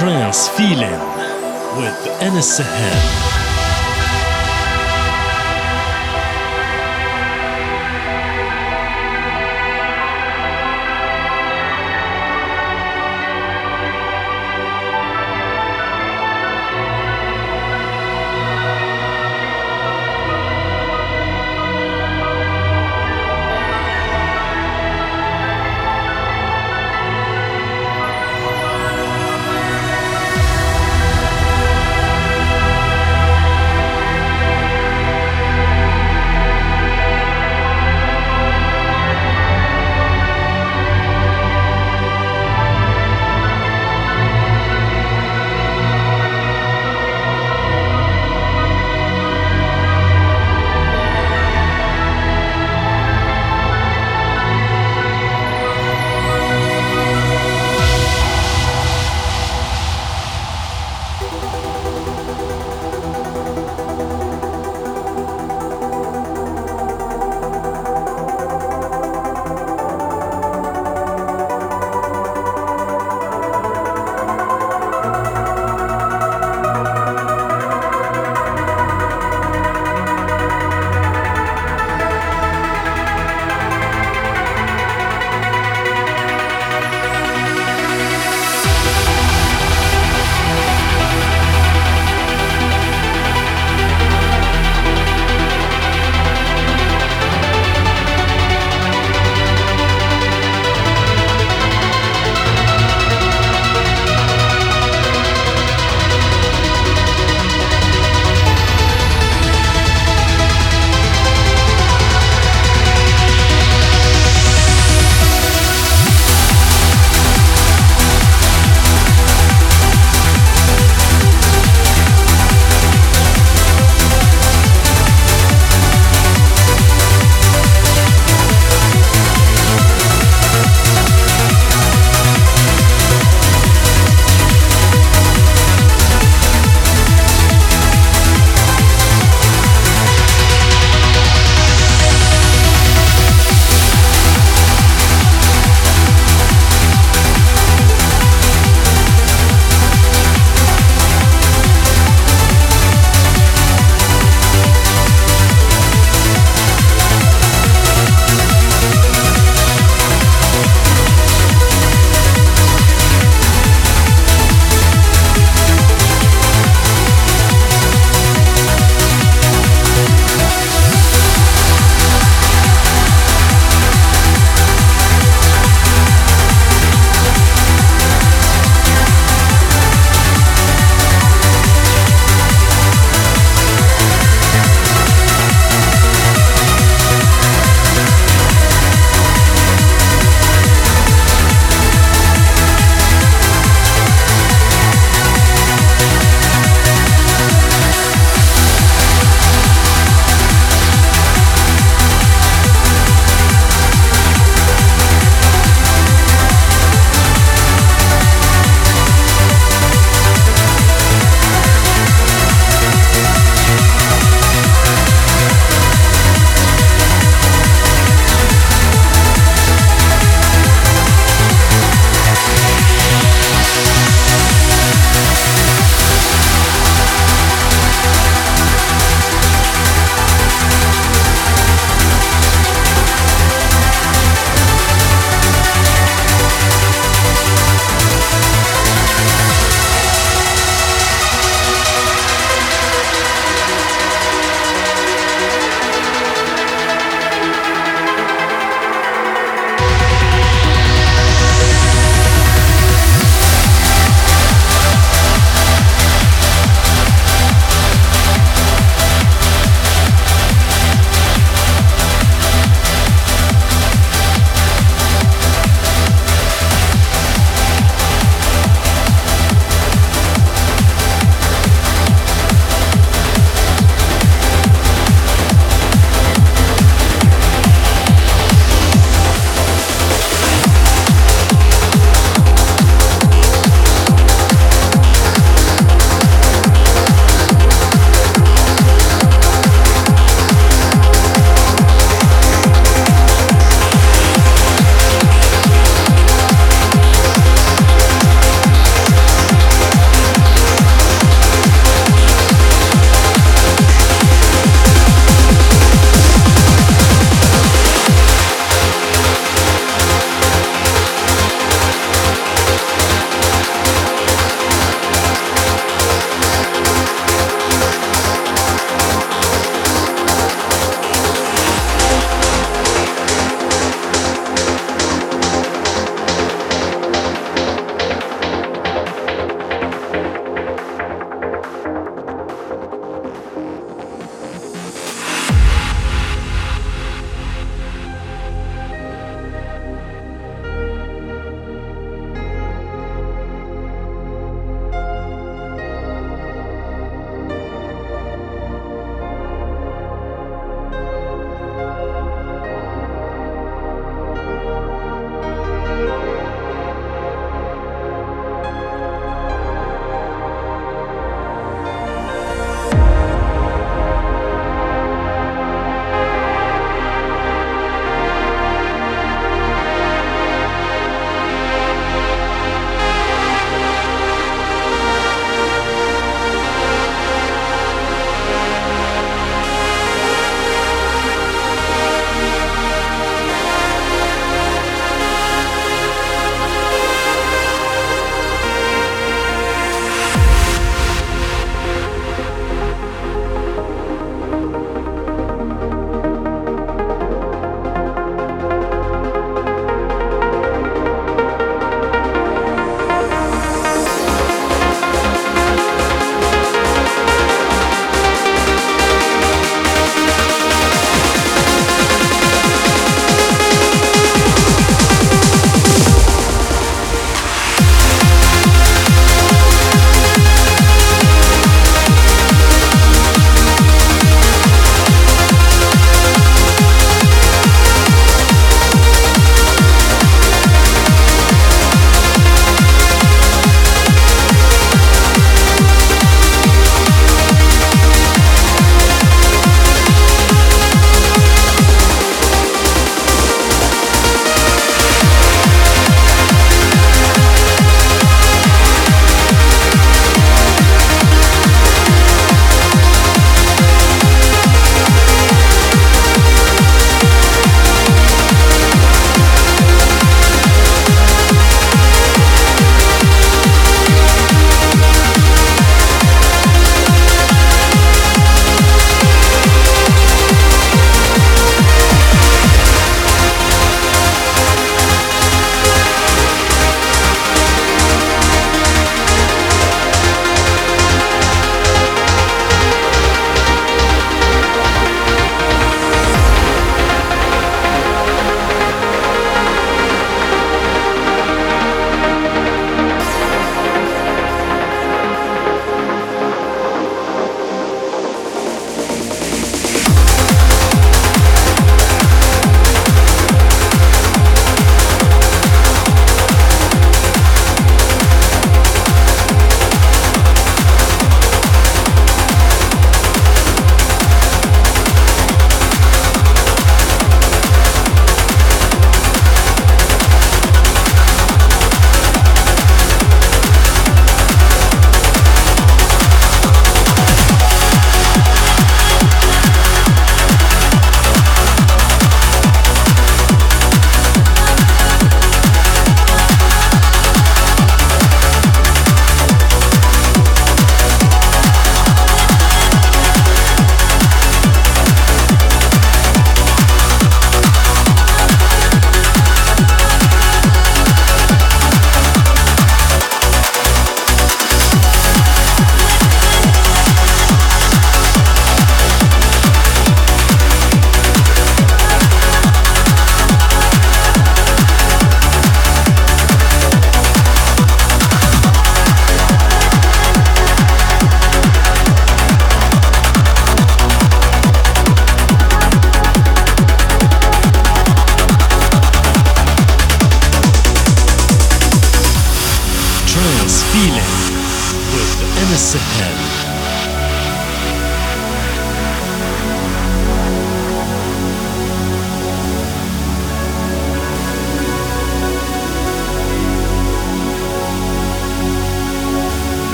Trance Feeling with Anas Sahel.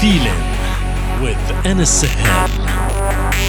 Feeling with NSM.